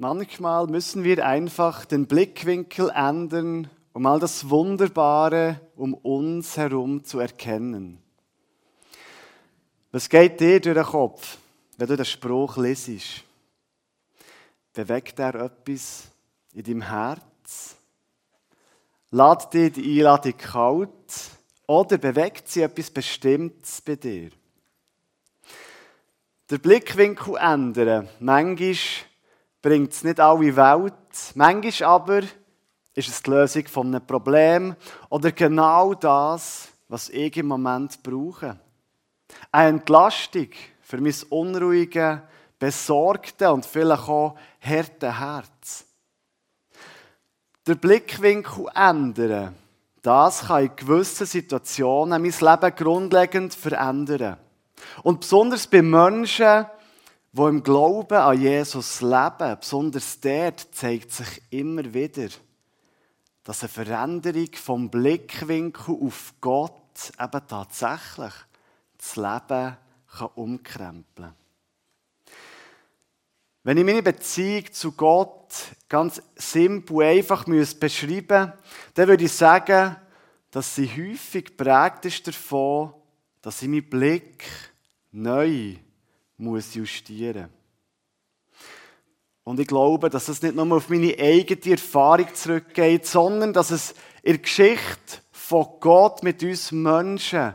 Manchmal müssen wir einfach den Blickwinkel ändern, um all das Wunderbare um uns herum zu erkennen. Was geht dir durch den Kopf, wenn du den Spruch lesest? Bewegt er etwas in deinem Herz? Lädt dir die Einladung kalt? Oder bewegt sie etwas Bestimmtes bei dir? Der Blickwinkel ändern. Manchmal bringt es nicht alle Welt. Manchmal aber ist es die Lösung von einem Problem oder genau das, was ich im Moment brauche. Eine Entlastung für mein unruhige, besorgte und vielleicht auch harte Herz. Der Blickwinkel ändern, das kann in gewissen Situationen mein Leben grundlegend verändern. Und besonders bei Menschen, die im Glauben an Jesus leben, besonders dort zeigt sich immer wieder, dass eine Veränderung vom Blickwinkel auf Gott eben tatsächlich das Leben kann umkrempeln. Wenn ich meine Beziehung zu Gott ganz simpel und einfach beschreiben müsste, dann würde ich sagen, dass sie häufig geprägt ist davon, dass ich meinen Blick neu muss justieren Und ich glaube, dass es nicht nur auf meine eigene Erfahrung zurückgeht, sondern dass es in der Geschichte von Gott mit uns Menschen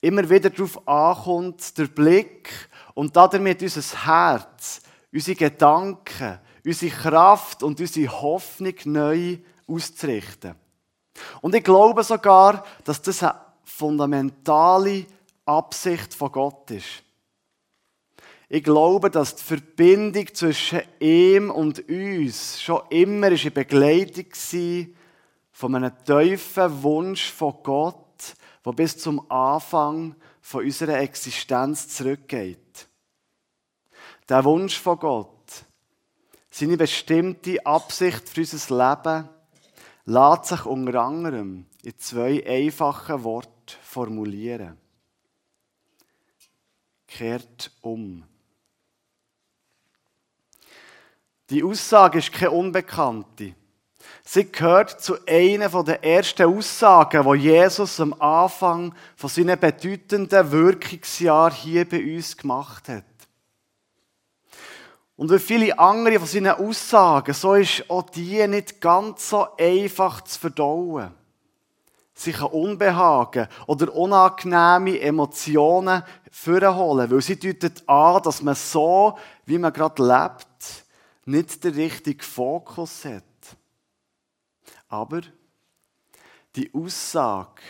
immer wieder darauf ankommt, der Blick und damit unser Herz, unsere Gedanken, unsere Kraft und unsere Hoffnung neu auszurichten. Und ich glaube sogar, dass das eine fundamentale Absicht von Gott ist. Ich glaube, dass die Verbindung zwischen ihm und uns schon immer in Begleitung war von einem tiefen Wunsch von Gott, der bis zum Anfang von unserer Existenz zurückgeht. Der Wunsch von Gott, seine bestimmte Absicht für unser Leben, lässt sich unter anderem in zwei einfachen Worten formulieren. Kehrt um. Die Aussage ist keine Unbekannte. Sie gehört zu einer der ersten Aussagen, die Jesus am Anfang von seinen bedeutenden Wirkungsjahr hier bei uns gemacht hat. Und wie viele andere von seinen Aussagen, so ist auch die nicht ganz so einfach zu verdauen. Sie kann Unbehagen oder unangenehme Emotionen vorholen, weil sie deutet an, dass man so, wie man gerade lebt, nicht den richtigen Fokus hat. Aber die Aussage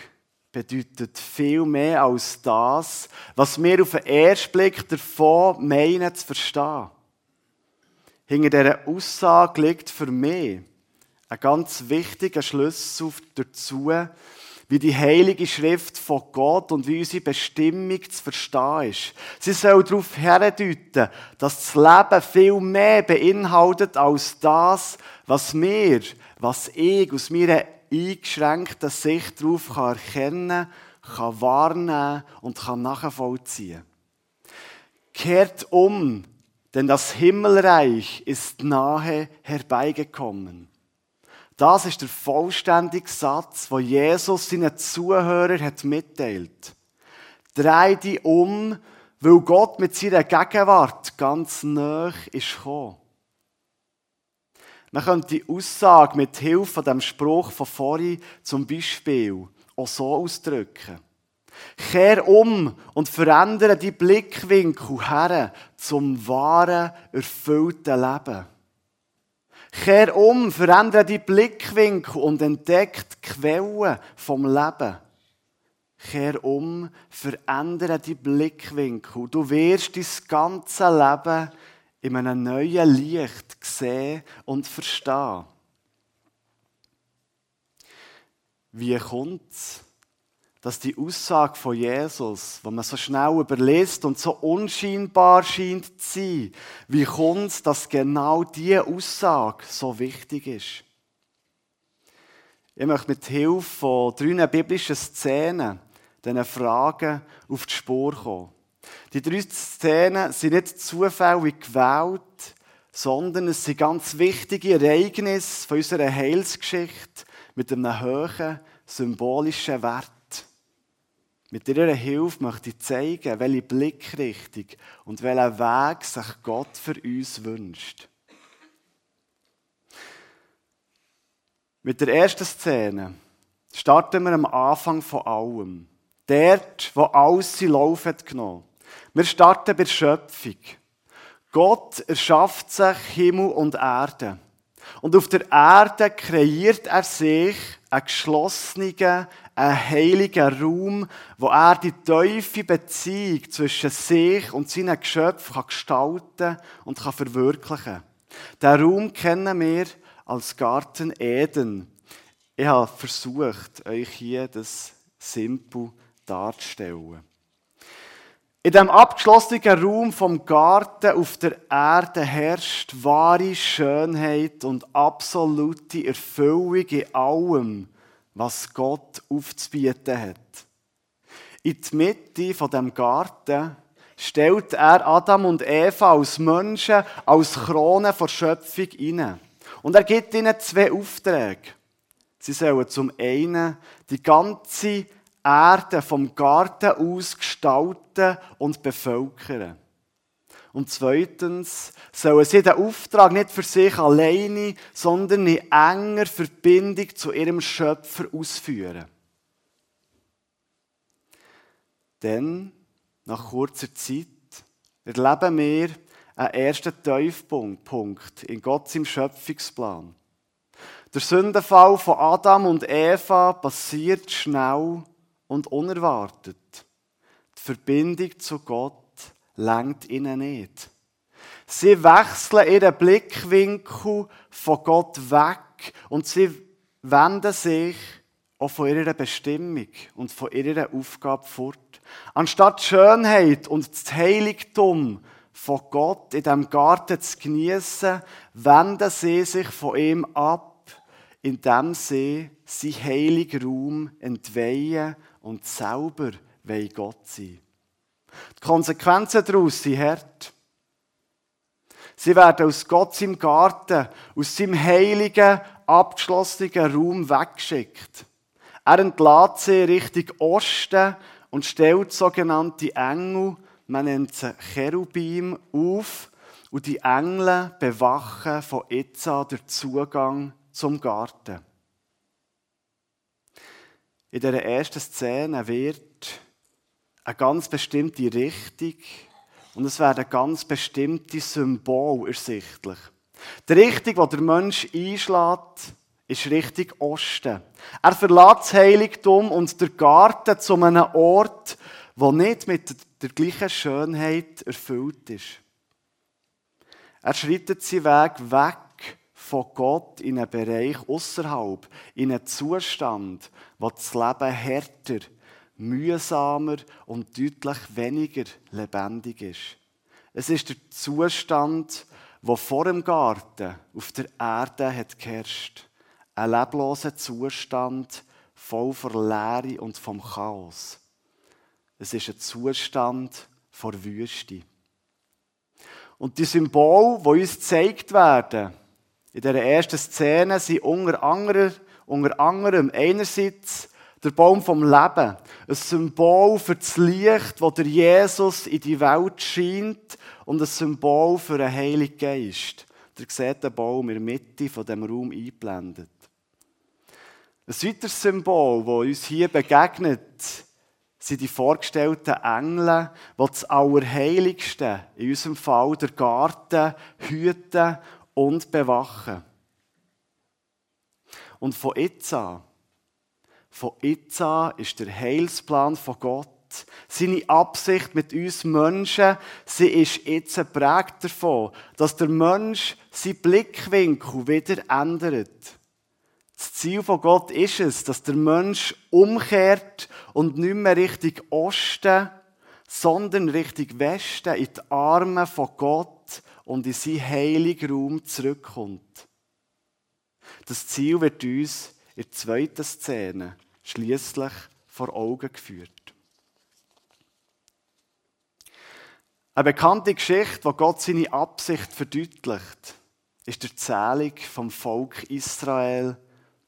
bedeutet viel mehr als das, was wir auf den ersten Blick davon meinen zu verstehen. Hinter dieser Aussage liegt für mich ein ganz wichtiger Schlüssel dazu, wie die heilige Schrift von Gott und wie unsere Bestimmung zu verstehen ist. Sie soll darauf herdeuten, dass das Leben viel mehr beinhaltet als das, was wir, was ich aus meiner eingeschränkten Sicht darauf kann erkennen kann, wahrnehmen und kann nachvollziehen. Kehrt um, denn das Himmelreich ist nahe herbeigekommen. Das ist der vollständige Satz, wo Jesus seinen Zuhörern hat mitteilt. Dreh dich um, weil Gott mit seiner Gegenwart ganz nah ist gekommen. Man könnte die Aussage mit Hilfe von dem Spruch von vorhin zum Beispiel auch so ausdrücken. Kehr um und verändere die Blickwinkel her zum wahren, erfüllten Leben. Kehr um, verändere die Blickwinkel und entdecke die Quellen vom Leben. Kehr um, verändere die Blickwinkel. Du wirst dein ganze Leben in einem neuen Licht sehen und verstehen. Wie kommt es, dass die Aussage von Jesus, wo man so schnell überlässt und so unscheinbar scheint zu sein, wie kommt es, dass genau diese Aussage so wichtig ist? Ich möchte mit Hilfe von drei biblischen Szenen diesen Fragen auf die Spur kommen. Die drei Szenen sind nicht zufällig gewählt, sondern es sind ganz wichtige Ereignisse von unserer Heilsgeschichte mit einem hohen symbolischen Wert. Mit ihrer Hilfe möchte ich zeigen, welche Blickrichtung und welchen Weg sich Gott für uns wünscht. Mit der ersten Szene starten wir am Anfang von allem. Dort, wo alles seinen Lauf hat genommen. Wir starten bei der Schöpfung. Gott erschafft sich Himmel und Erde. Und auf der Erde kreiert er sich einen geschlossenen, einen heiligen Raum, wo er die tiefe Beziehung zwischen sich und seinen Geschöpfen kann gestalten und kann verwirklichen. Den Raum kennen wir als Garten Eden. Ich habe versucht, euch hier das simpel darzustellen. In dem abgeschlossenen Raum vom Garten auf der Erde herrscht wahre Schönheit und absolute Erfüllung in allem, was Gott aufzubieten hat. In die Mitte von dem Garten stellt er Adam und Eva als Menschen, als Krone der Schöpfung inne. Und er gibt ihnen zwei Aufträge. Sie sollen zum einen die ganze Erde vom Garten aus gestalten und bevölkern. Und zweitens sollen sie den Auftrag nicht für sich alleine, sondern in enger Verbindung zu ihrem Schöpfer ausführen. Denn nach kurzer Zeit erleben wir einen ersten Tiefpunkt in Gott im Schöpfungsplan. Der Sündenfall von Adam und Eva passiert schnell und unerwartet. Die Verbindung zu Gott langt ihnen nicht. Sie wechseln ihren Blickwinkel von Gott weg und sie wenden sich auch von ihrer Bestimmung und von ihrer Aufgabe fort. Anstatt Schönheit und das Heiligtum von Gott in dem Garten zu genießen, wenden sie sich von ihm ab, indem sie sein heiligen Raum entweihen und selber will Gott sein. Die Konsequenzen daraus sind hart. Sie werden aus Gott im Garten, aus seinem heiligen, abgeschlossenen Raum weggeschickt. Er entlädt sie Richtung Osten und stellt sogenannte Engel, man nennt sie Cherubim, auf und die Engel bewachen von jetzt den Zugang zum Garten. In dieser ersten Szene wird eine ganz bestimmte Richtung und es werden ganz bestimmte Symbole ersichtlich. Die Richtung, die der Mensch einschlägt, ist Richtung Osten. Er verlässt das Heiligtum und der Garten zu einem Ort, der nicht mit der gleichen Schönheit erfüllt ist. Er schreitet seinen Weg weg von Gott in einen Bereich außerhalb, in einen Zustand, wo das Leben härter, mühsamer und deutlich weniger lebendig ist. Es ist der Zustand, wo vor dem Garten auf der Erde hat geherrscht. Ein lebloser Zustand, voll von Leere und vom Chaos. Es ist ein Zustand vor Wüste. Und die Symbole, die uns gezeigt werden, in dieser ersten Szene sind unter anderem, unter anderem einerseits der Baum vom Leben, ein Symbol für das Licht, das der Jesus in die Welt scheint und ein Symbol für den Heiligen Geist. Der sieht den Baum in der Mitte von dem Raum eingeblendet. Ein weiteres Symbol, das uns hier begegnet, sind die vorgestellten Engel, die das Allerheiligste, in unserem Fall der Garten, hüten und bewachen. Und von jetzt an, von jetzt an ist der Heilsplan von Gott, seine Absicht mit uns Menschen, sie ist jetzt geprägt davon, dass der Mensch seinen Blickwinkel wieder ändert. Das Ziel von Gott ist es, dass der Mensch umkehrt und nicht mehr Richtung Osten, sondern Richtung Westen in die Arme von Gott und in seinen heiligen Raum zurückkommt. Das Ziel wird uns in der zweiten Szene schließlich vor Augen geführt. Eine bekannte Geschichte, wo Gott seine Absicht verdeutlicht, ist der Zählung vom Volk Israel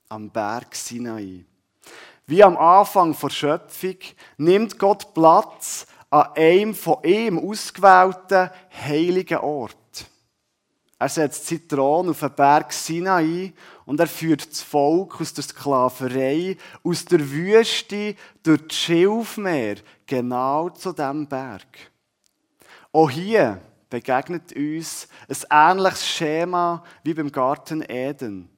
am Berg Sinai. Wie am Anfang der Schöpfung nimmt Gott Platz an einem von ihm ausgewählten heiligen Ort. Er setzt Thron auf den Berg Sinai und er führt das Volk aus der Sklaverei, aus der Wüste durch das Schilfmeer genau zu diesem Berg. Auch hier begegnet uns ein ähnliches Schema wie beim Garten Eden.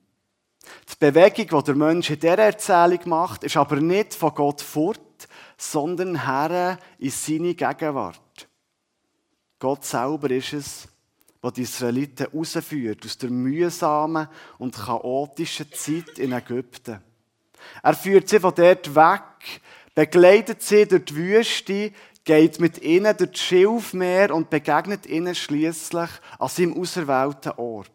Die Bewegung, die der Mensch in dieser Erzählung macht, ist aber nicht von Gott fort, sondern her in seine Gegenwart. Gott selber ist es, der die Israeliten herausführt aus der mühsamen und chaotischen Zeit in Ägypten. Er führt sie von dort weg, begleitet sie durch die Wüste, geht mit ihnen durch das Schilfmeer und begegnet ihnen schließlich an seinem auserwählten Ort.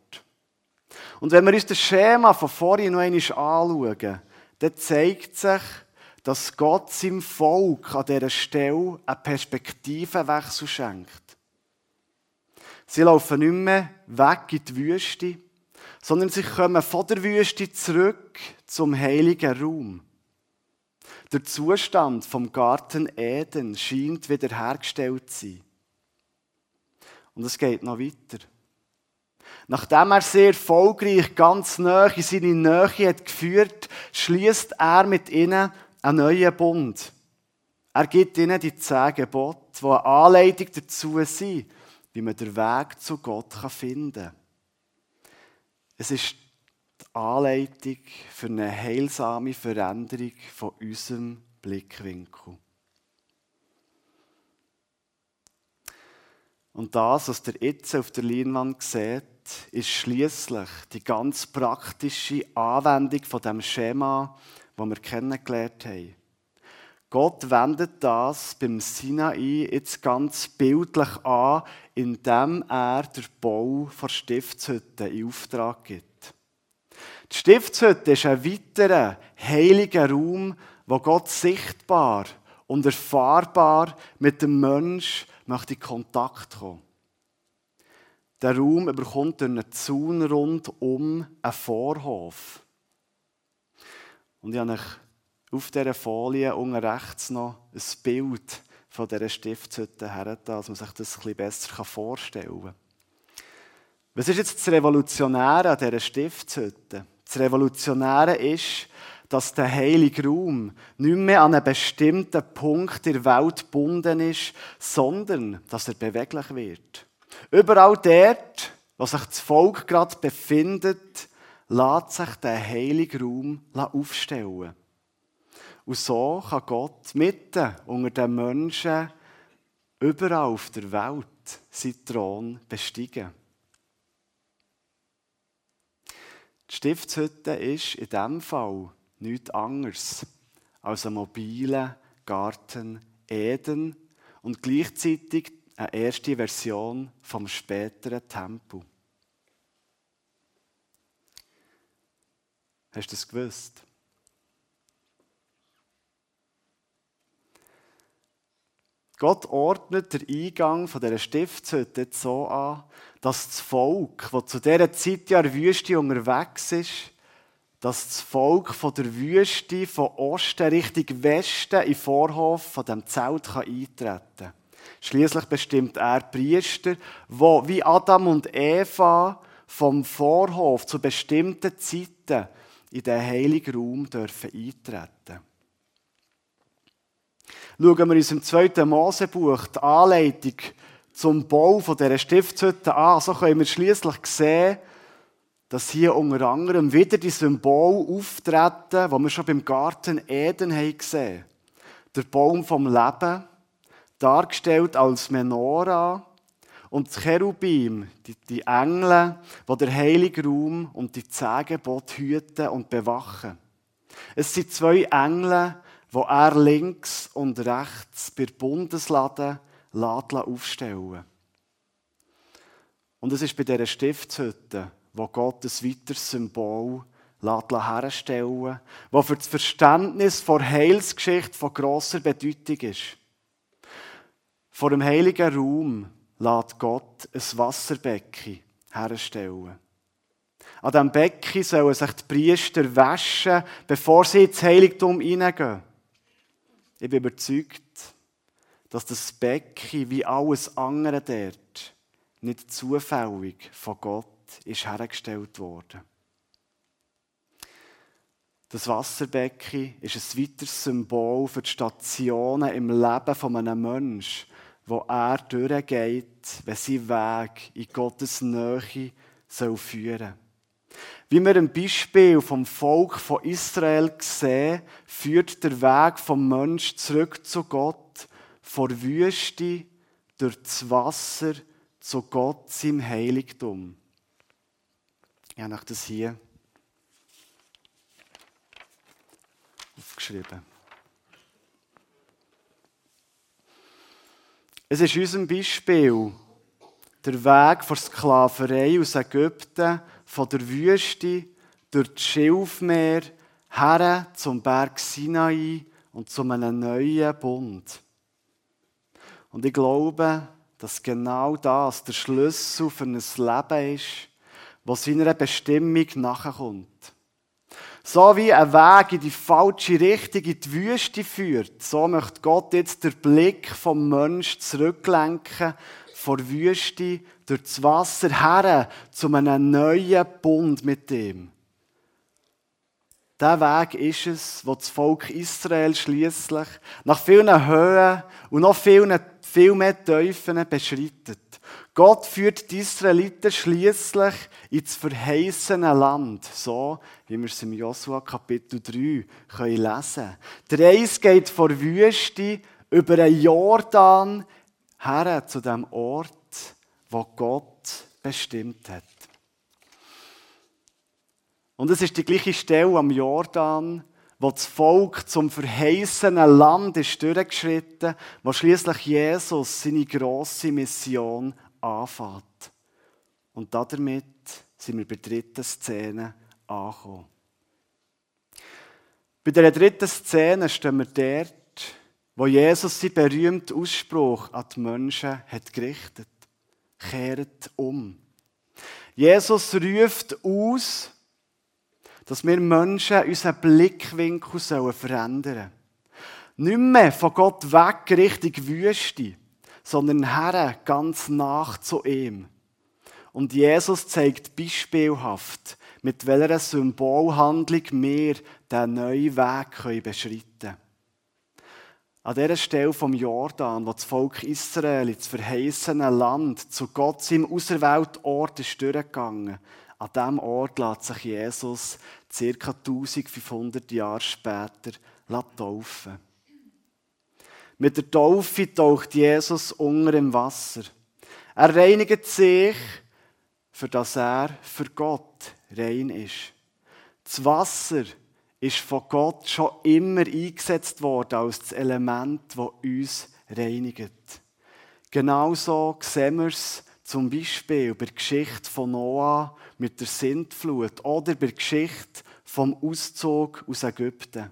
Und wenn wir uns das Schema von vorhin noch einmal anschauen, dann zeigt sich, dass Gott seinem Volk an dieser Stelle einen Perspektivenwechsel schenkt. Sie laufen nicht mehr weg in die Wüste, sondern sie kommen von der Wüste zurück zum heiligen Raum. Der Zustand vom Garten Eden scheint wiederhergestellt zu sein. Und es geht noch weiter. Nachdem er sehr erfolgreich ganz nah in seine Nähe hat geführt, schließt er mit ihnen einen neuen Bund. Er gibt ihnen die zehn Gebote, die eine Anleitung dazu sind, wie man den Weg zu Gott finden kann. Es ist die Anleitung für eine heilsame Veränderung von unserem Blickwinkel. Und das, was der jetzt auf der Leinwand sieht, ist schließlich die ganz praktische Anwendung von dem Schema, das wir kennengelernt haben. Gott wendet das beim Sinai jetzt ganz bildlich an, indem er den Bau der Stiftshütte in Auftrag gibt. Die Stiftshütte ist ein weiterer heiliger Raum, wo Gott sichtbar und erfahrbar mit dem Mensch möchte in Kontakt kommen. Der Raum bekommt durch einen Zaun rundum einen Vorhof. Und ich habe euch auf dieser Folie unten rechts noch ein Bild von dieser Stiftshütte hergetan, dass man sich das ein bisschen besser vorstellen kann. Was ist jetzt das Revolutionäre an dieser Stiftshütte? Das Revolutionäre ist, dass der heilige Raum nicht mehr an einen bestimmten Punkt der Welt gebunden ist, sondern dass er beweglich wird. Überall dort, wo sich das Volk gerade befindet, lässt sich der heilige Raum aufstellen. Und so kann Gott mitten unter den Menschen überall auf der Welt seinen Thron besteigen. Die Stiftshütte ist in diesem Fall nichts anderes als ein mobiler Garten Eden und gleichzeitig eine erste Version vom späteren Tempel. Hast du das gewusst? Gott ordnet den Eingang von dieser Stiftshütte so an, dass das Volk, das zu dieser Zeit ja in der Wüste unterwegs ist, dass das Volk von der Wüste von Osten Richtung Westen den Vorhof von dem Zelt eintreten kann. Schließlich bestimmt er Priester, wo wie Adam und Eva vom Vorhof zu bestimmten Zeiten in den heiligen Raum dürfen eintreten. Schauen wir uns im zweiten Mosebuch die Anleitung zum Bau dieser Stiftshütte an, so können wir schließlich sehen, dass hier unter anderem wieder die Symbole auftreten, die wir schon beim Garten Eden haben gesehen Der Baum vom Leben, dargestellt als Menora, und das Cherubim, die, die Engel, die der heilige Raum und die Zehngebot hüten und bewachen. Es sind zwei Engel, wo er links und rechts bei der Bundeslade aufstellen Und es ist bei dieser Stiftshütte, wo Gott ein weiteres Symbol herstellen wo für das Verständnis der Heilsgeschichte von grosser Bedeutung ist. Vor dem heiligen Raum lässt Gott ein Wasserbecken herstellen. An diesem Becken sollen sich die Priester waschen, bevor sie ins Heiligtum hineingehen. Ich bin überzeugt, dass das Becken wie alles andere dort nicht zufällig von Gott ist hergestellt worden. Das Wasserbecken ist ein weiteres Symbol für die Stationen im Leben von einem Menschen, wo er durchgeht, wenn sein Weg in Gottes Nähe soll führen Wie wir im Beispiel vom Volk von Israel sehen, führt der Weg vom Mensch zurück zu Gott, vor Wüste, durch das Wasser, zu Gott, seinem Heiligtum. Ich habe das hier aufgeschrieben. Es ist unserem Beispiel der Weg von Sklaverei aus Ägypten, von der Wüste durch das Schilfmeer her zum Berg Sinai und zu einem neuen Bund. Und ich glaube, dass genau das der Schlüssel für ein Leben ist, das seiner Bestimmung nachkommt. So wie ein Weg in die falsche Richtung, in die Wüste führt, so möchte Gott jetzt den Blick vom Menschen zurücklenken, vor Wüste, durch das Wasser her, zu einem neuen Bund mit ihm. Der Weg ist es, wo das Volk Israel schließlich nach vielen Höhen und noch viel mehr Tiefen beschreitet. Gott führt die Israeliten schließlich ins verheißene Land, so wie wir es im Josua Kapitel 3 können lesen können. Der Reis geht vor Wüste über den Jordan her zu dem Ort, wo Gott bestimmt hat. Und es ist die gleiche Stelle am Jordan, wo das Volk zum verheißenen Land ist durchgeschritten, wo schließlich Jesus seine große Mission anfängt. Und damit sind wir bei der dritten Szene angekommen. Bei der dritten Szene stehen wir dort, wo Jesus seinen berühmten Ausspruch an die Menschen hat gerichtet. Kehrt um. Jesus ruft aus, dass wir Menschen unseren Blickwinkel verändern sollen. Nicht mehr von Gott weg Richtung Wüste, sondern Herr ganz nach zu ihm. Und Jesus zeigt beispielhaft, mit welcher Symbolhandlung wir den neuen Weg beschreiten können. An dieser Stelle vom Jordan, wo das Volk Israel ins verheißene Land zu Gott seinem auserwählten Ort ist durchgegangen, an diesem Ort lässt sich Jesus ca. 1500 Jahre später taufen. Mit der Taufe taucht Jesus unter im Wasser. Er reinigt sich, für das er für Gott rein ist. Das Wasser ist von Gott schon immer eingesetzt worden als das Element, das uns reinigt. Genauso sehen wir es zum Beispiel bei der Geschichte von Noah mit der Sintflut oder bei der Geschichte vom Auszug aus Ägypten.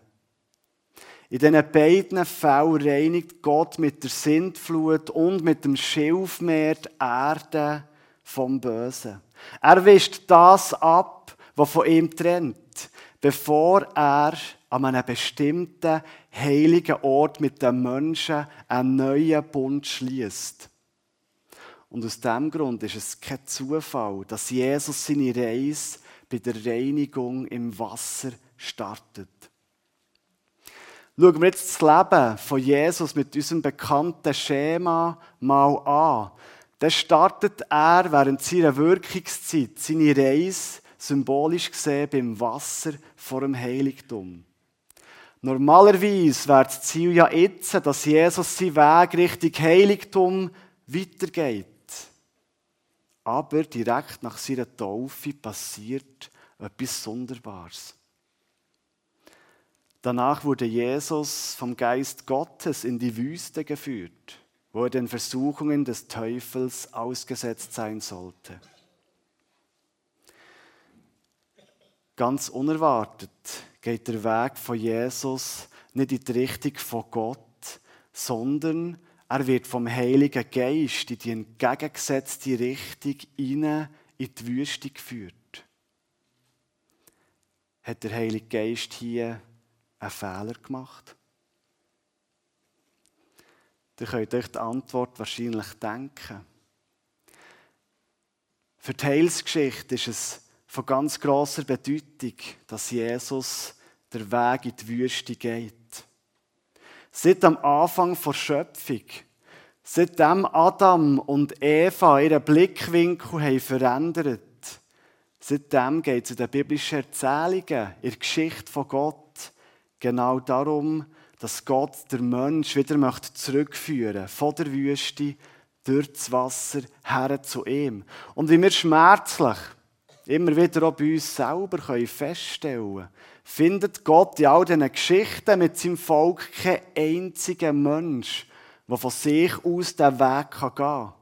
In diesen beiden Fällen reinigt Gott mit der Sintflut und mit dem Schilfmeer die Erde vom Bösen. Er wischt das ab, was von ihm trennt, bevor er an einem bestimmten heiligen Ort mit den Menschen einen neuen Bund schließt. Und aus diesem Grund ist es kein Zufall, dass Jesus seine Reise bei der Reinigung im Wasser startet. Schauen wir jetzt das Leben von Jesus mit unserem bekannten Schema mal an. Dann startet er während seiner Wirkungszeit seine Reise, symbolisch gesehen, beim Wasser vor dem Heiligtum. Normalerweise wäre das Ziel ja jetzt, dass Jesus seinen Weg Richtung Heiligtum weitergeht. Aber direkt nach seiner Taufe passiert etwas Sonderbares. Danach wurde Jesus vom Geist Gottes in die Wüste geführt, wo er den Versuchungen des Teufels ausgesetzt sein sollte. Ganz unerwartet geht der Weg von Jesus nicht in die Richtung von Gott, sondern er wird vom Heiligen Geist in die entgegengesetzte Richtung in die Wüste geführt. Hat der Heilige Geist hier einen Fehler gemacht? Ihr könnt euch die Antwort wahrscheinlich denken. Für die Heilsgeschichte ist es von ganz großer Bedeutung, dass Jesus der Weg in die Wüste geht. Seit am Anfang der Schöpfung, seitdem Adam und Eva ihren Blickwinkel haben verändert, seitdem geht es in den biblischen Erzählungen, in der Geschichte von Gott, genau darum, dass Gott der Mensch wieder möchte zurückführen von der Wüste durch das Wasser her zu ihm. Und wie wir schmerzlich immer wieder auch bei uns selber können feststellen findet Gott in all diesen Geschichten mit seinem Volk keinen einzigen Mensch, der von sich aus den Weg gehen kann.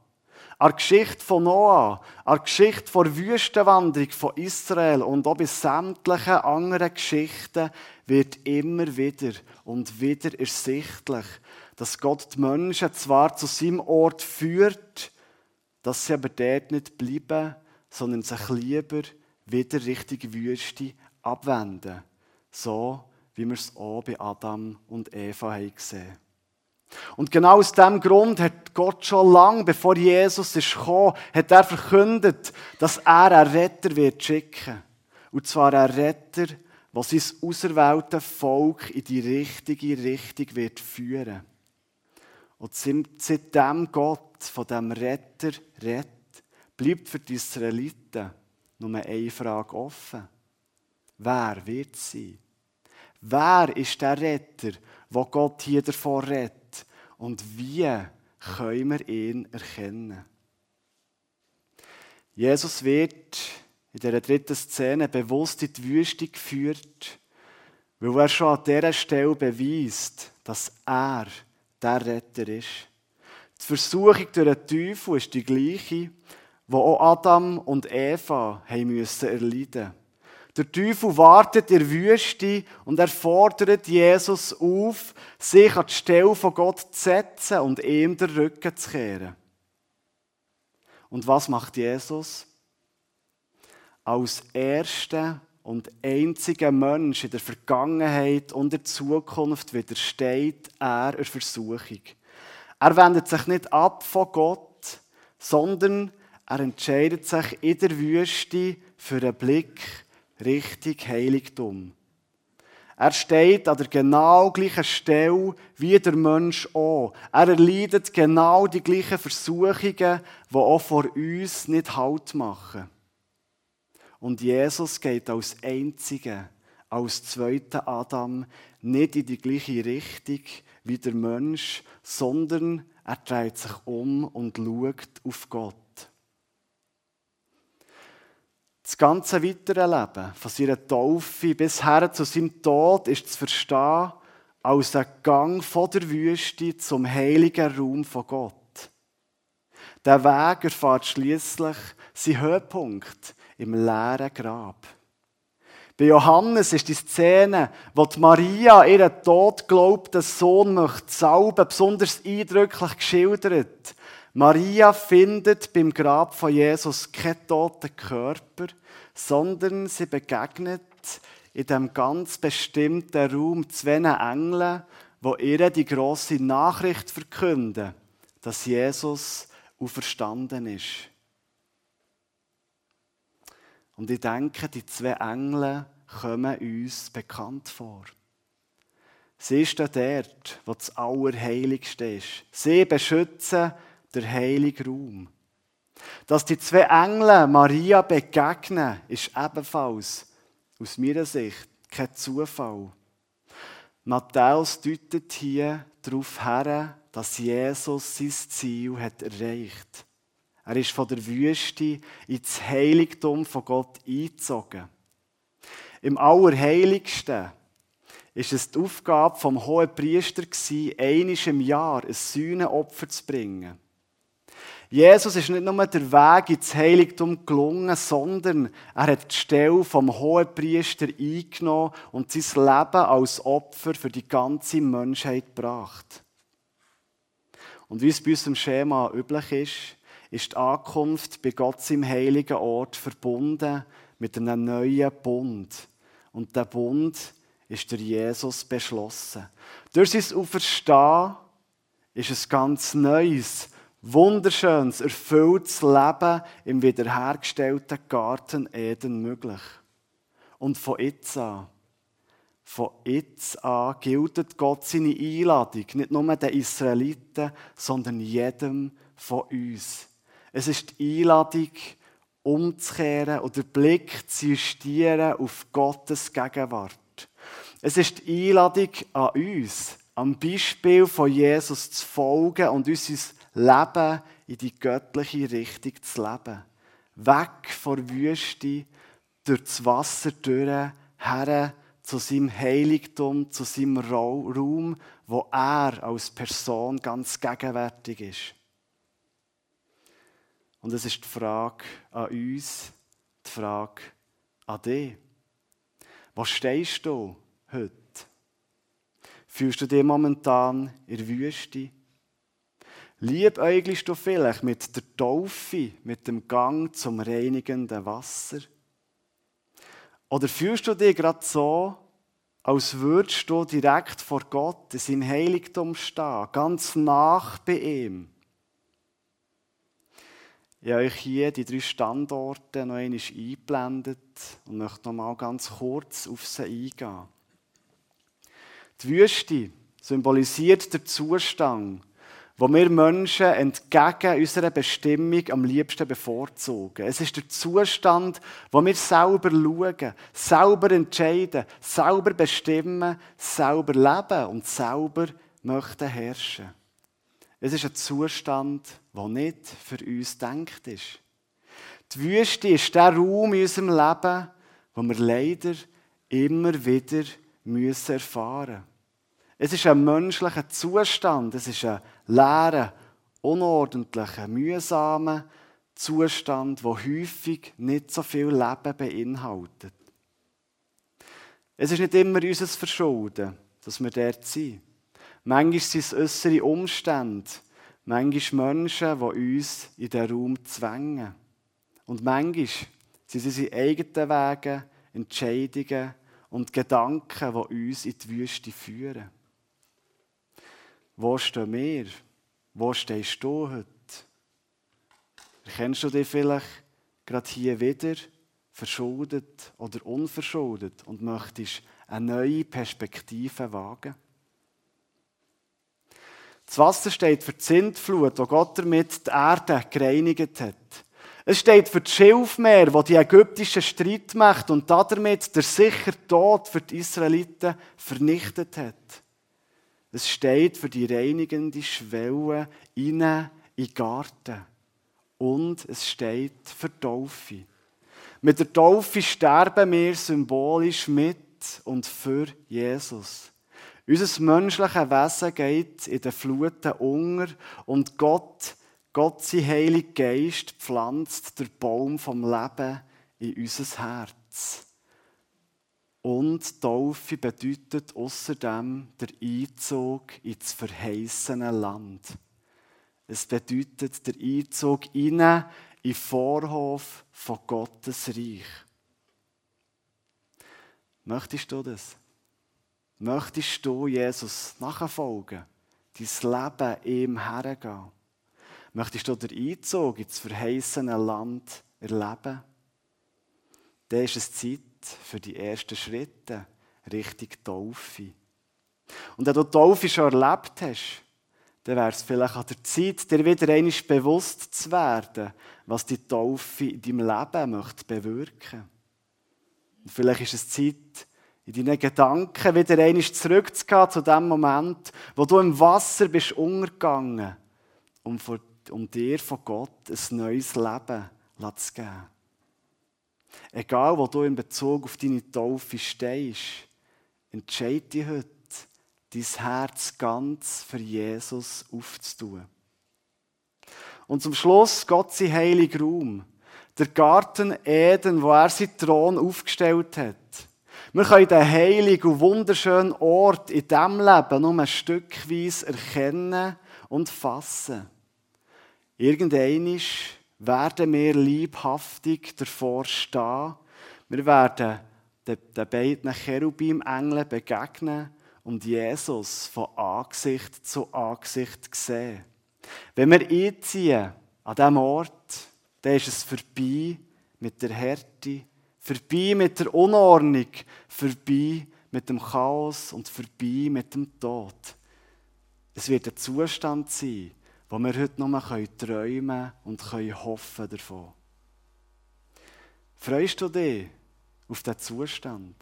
An der Geschichte von Noah, an der Geschichte der Wüstenwanderung von Israel und auch bei sämtlichen anderen Geschichten wird immer wieder und wieder ersichtlich, dass Gott die Menschen zwar zu seinem Ort führt, dass sie aber dort nicht bleiben, sondern sich lieber wieder Richtung Wüste abwenden. So, wie wir es auch bei Adam und Eva haben gesehen und genau aus diesem Grund hat Gott schon lange, bevor Jesus gekommen, hat er verkündet, dass er einen Retter wird schicken. Und zwar einen Retter, der sein auserwählte Volk in die richtige Richtung wird führen. Und seitdem Gott von dem Retter redet, bleibt für die Israeliten nur eine Frage offen. Wer wird sie? Wer ist der Retter, wo Gott hier davor redet? Und wie können wir ihn erkennen? Jesus wird in dieser dritten Szene bewusst in die Wüste geführt, weil er schon an dieser Stelle beweist, dass er der Retter ist. Die Versuchung durch den Teufel ist die gleiche, die auch Adam und Eva haben erleiden Der Teufel wartet in der Wüste und er fordert Jesus auf, sich an die Stelle von Gott zu setzen und ihm den Rücken zu kehren. Und was macht Jesus? Als erster und einziger Mensch in der Vergangenheit und der Zukunft widersteht er der Versuchung. Er wendet sich nicht ab von Gott, sondern er entscheidet sich in der Wüste für einen Blick Richtung Heiligtum. Er steht an der genau gleichen Stelle wie der Mensch auch. Er erleidet genau die gleichen Versuchungen, die auch vor uns nicht Halt machen. Und Jesus geht als Einziger, als zweiter Adam, nicht in die gleiche Richtung wie der Mensch, sondern er dreht sich um und schaut auf Gott. Das ganze weitere Leben, von seiner Taufe bis her zu seinem Tod, ist zu verstehen als ein Gang von der Wüste zum heiligen Raum von Gott. Der Weg erfahrt schließlich seinen Höhepunkt im leeren Grab. Bei Johannes ist die Szene, wo die Maria ihren tot glaubten Sohn möchte salben, besonders eindrücklich geschildert. Maria findet beim Grab von Jesus keinen toten Körper, sondern sie begegnet in dem ganz bestimmten Raum zwei Engeln, wo ihr die große Nachricht verkünden, dass Jesus auferstanden ist. Und ich denke, die zwei Engel kommen uns bekannt vor. Sie stehen dort, wo das Allerheiligste ist. Sie beschützen der heilige Raum. Dass die zwei Engel Maria begegnen, ist ebenfalls aus meiner Sicht kein Zufall. Matthäus deutet hier darauf her, dass Jesus sein Ziel hat erreicht. Er ist von der Wüste ins Heiligtum von Gott eingezogen. Im Allerheiligsten ist es die Aufgabe vom hohen Priester einisch im Jahr ein Sühnenopfer zu bringen. Jesus ist nicht nur der Weg ins Heiligtum gelungen, sondern er hat die Stelle vom hohen Priester eingenommen und sein Leben als Opfer für die ganze Menschheit gebracht. Und wie es bei unserem Schema üblich ist, ist die Ankunft bei Gott im heiligen Ort verbunden mit einem neuen Bund. Und der Bund ist der Jesus beschlossen. Durch sein Auferstehen ist ein ganz neues, wunderschönes, erfülltes Leben im wiederhergestellten Garten Eden möglich. Und von jetzt an, von jetzt an gilt Gott seine Einladung, nicht nur den Israeliten, sondern jedem von uns. Es ist die Einladung, umzukehren oder Blick zu justieren auf Gottes Gegenwart. Es ist die Einladung an uns, am Beispiel von Jesus zu folgen und unser Leben in die göttliche Richtung zu leben. Weg von Wüste, durch das Wasser durch, her zu seinem Heiligtum, zu seinem Raum, wo er als Person ganz gegenwärtig ist. Und es ist die Frage an uns, die Frage an dich. Wo stehst du heute? Fühlst du dich momentan in der Wüste? Liebäugelst du vielleicht mit der Taufe, mit dem Gang zum reinigenden Wasser? Oder fühlst du dich gerade so, als würdest du direkt vor Gott in seinem Heiligtum stehen, ganz nach bei ihm? Ich habe euch hier die drei Standorte noch einmal eingeblendet und möchte noch mal ganz kurz auf sie eingehen. Die Wüste symbolisiert den Zustand, wo wir Menschen entgegen unserer Bestimmung am liebsten bevorzugen. Es ist der Zustand, wo wir selber schauen, selber entscheiden, selber bestimmen, selber leben und selber möchten herrschen. Es ist ein Zustand, der nicht für uns denkt ist. Die Wüste ist der Raum in unserem Leben, wo wir leider immer wieder müssen erfahren Es ist ein menschlicher Zustand, es ist ein leerer, unordentlicher, mühsamer Zustand, der häufig nicht so viel Leben beinhaltet. Es ist nicht immer unser Verschulden, dass wir dort sind. Manchmal sind es äußere Umstände, manchmal Menschen, die uns in den Raum zwängen. Und manchmal sind es unsere eigenen Wege, Entscheidungen und Gedanken, die uns in die Wüste führen. Wo stehen wir? Wo stehst du heute? Erkennst du dich vielleicht gerade hier wieder, verschuldet oder unverschuldet und möchtest eine neue Perspektive wagen? Das Wasser steht für die Sintflut, wo Gott damit die Erde gereinigt hat. Es steht für das Schilfmeer, wo die ägyptische Streitmacht und damit der sicher Tod für die Israeliten vernichtet hat. Es steht für die reinigende Schwelle in den Garten. Und es steht für die Taufe. Mit der Taufe sterben wir symbolisch mit und für Jesus. Unser menschliches Wesen geht in den Fluten unter und Gott, Gott, sein Heiliger Geist, pflanzt den Baum vom Leben in unser Herz. Und Taufe bedeutet außerdem der Einzug ins verheißene Land. Es bedeutet der Einzug in den Vorhof von Gottes Reich. Möchtest du das? Möchtest du Jesus nachfolgen, dein Leben ihm hergehen? Möchtest du den Einzug ins verheißene Land erleben? Dann ist es Zeit für die ersten Schritte Richtung Taufe. Und wenn du Taufe schon erlebt hast, dann wäre es vielleicht an der Zeit, dir wieder einmal bewusst zu werden, was die Taufe in deinem Leben möchte bewirken. Und vielleicht ist es Zeit, in deinen Gedanken wieder einmal zurückzugehen zu dem Moment, wo du im Wasser bist untergegangen, um, vor, um dir von Gott ein neues Leben zu geben. Egal, wo du in Bezug auf deine Taufe stehst, entscheide dich heute, dein Herz ganz für Jesus aufzutun. Und zum Schluss Gott sein heiliger Raum, der Garten Eden, wo er seinen Thron aufgestellt hat. Wir können den heiligen und wunderschönen Ort in diesem Leben nur ein Stückweise erkennen und fassen. Irgendeinmal werden wir liebhaftig davor stehen. Wir werden den, den beiden Cherubim-Engeln begegnen und Jesus von Angesicht zu Angesicht sehen. Wenn wir einziehen an diesem Ort, dann ist es vorbei mit der Härte, vorbei mit der Unordnung, vorbei mit dem Chaos und vorbei mit dem Tod. Es wird ein Zustand sein, wo wir heute noch träumen und hoffen davon. Freust du dich auf diesen Zustand?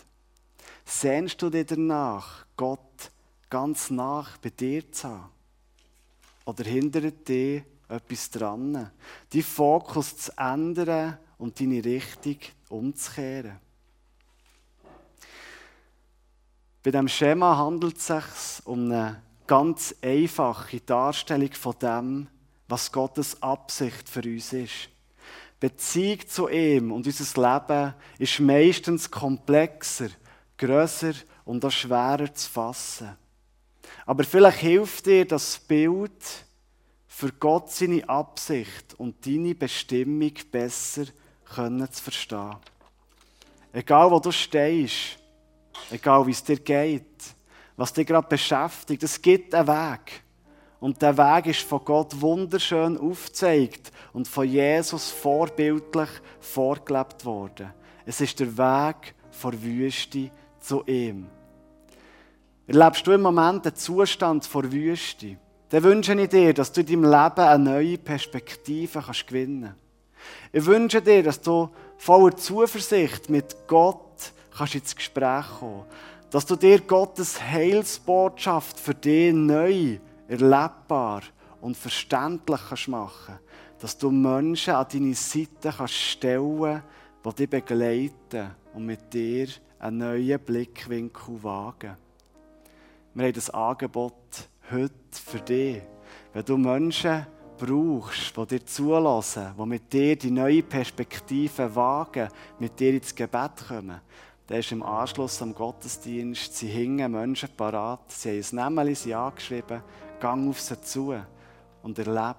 Sehnst du dich danach, Gott ganz nach bei dir zu haben? Oder hindert dich etwas dran, deinen Fokus zu ändern und deine Richtung umzukehren? Bei diesem Schema handelt es sich um eine ganz einfache Darstellung von dem, was Gottes Absicht für uns ist. Beziehung zu ihm und unser Leben ist meistens komplexer, grösser und auch schwerer zu fassen. Aber vielleicht hilft dir das Bild, für Gott seine Absicht und deine Bestimmung besser können zu verstehen. Egal wo du stehst, egal wie es dir geht, was dich gerade beschäftigt, es gibt einen Weg. Und der Weg ist von Gott wunderschön aufgezeigt und von Jesus vorbildlich vorgelebt worden. Es ist der Weg von Wüste zu ihm. Erlebst du im Moment den Zustand vor Wüste? Dann wünsche ich dir, dass du in deinem Leben eine neue Perspektive kannst gewinnen kannst. Ich wünsche dir, dass du voller Zuversicht mit Gott kannst ins Gespräch kommen Dass du dir Gottes Heilsbotschaft für dich neu, erlebbar und verständlich kannst machen Dass du Menschen an deine Seite kannst stellen die dich begleiten und mit dir einen neuen Blickwinkel wagen. Wir haben das Angebot heute für dich. Wenn du Menschen brauchst, die dir zulassen, die mit dir die neue Perspektive wagen, mit dir ins Gebet kommen, dann ist im Anschluss am Gottesdienst, sie hingen Menschen parat, sie haben ein Nämeli sie angeschrieben, gang auf sie zu und erlebe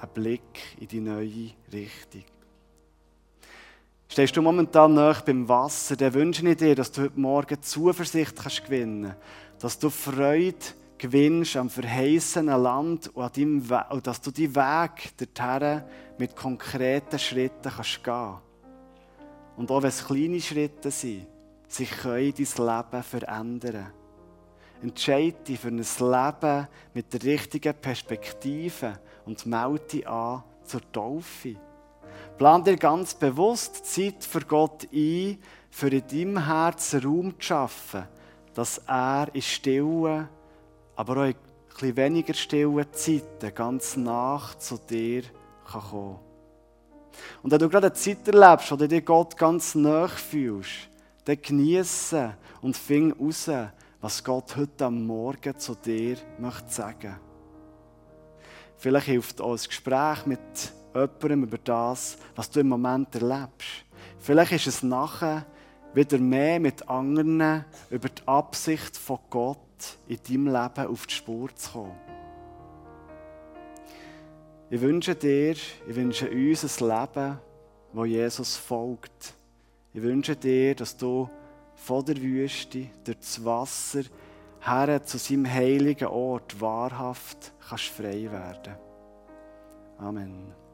einen Blick in die neue Richtung. Stehst du momentan nach beim Wasser, dann wünsche ich dir, dass du heute Morgen Zuversicht kannst gewinnen kannst, dass du Freude gewinnst am verheißenen Land und, deinem und dass du die Weg dorthin mit konkreten Schritten kannst gehen Und auch wenn es kleine Schritte sind, sie können dein Leben verändern. Entscheide dich für ein Leben mit der richtigen Perspektive und melde dich an zur Taufe. Plan dir ganz bewusst Zeit für Gott ein, für in deinem Herzen Raum zu schaffen, dass er in Stille, aber auch in etwas weniger stillen Zeiten ganz nach zu dir kann kommen Und wenn du gerade eine Zeit erlebst, wo du dir Gott ganz nach fühlst, dann genieße und fing raus, was Gott heute am Morgen zu dir möchte sagen. Vielleicht hilft auch ein Gespräch mit jemandem über das, was du im Moment erlebst. Vielleicht ist es nachher wieder mehr mit anderen über die Absicht von Gott in deinem Leben auf die Spur zu kommen. Ich wünsche dir, ich wünsche uns ein Leben, wo Jesus folgt. Ich wünsche dir, dass du von der Wüste durch das Wasser her zu seinem heiligen Ort wahrhaft kannst frei werden. Amen.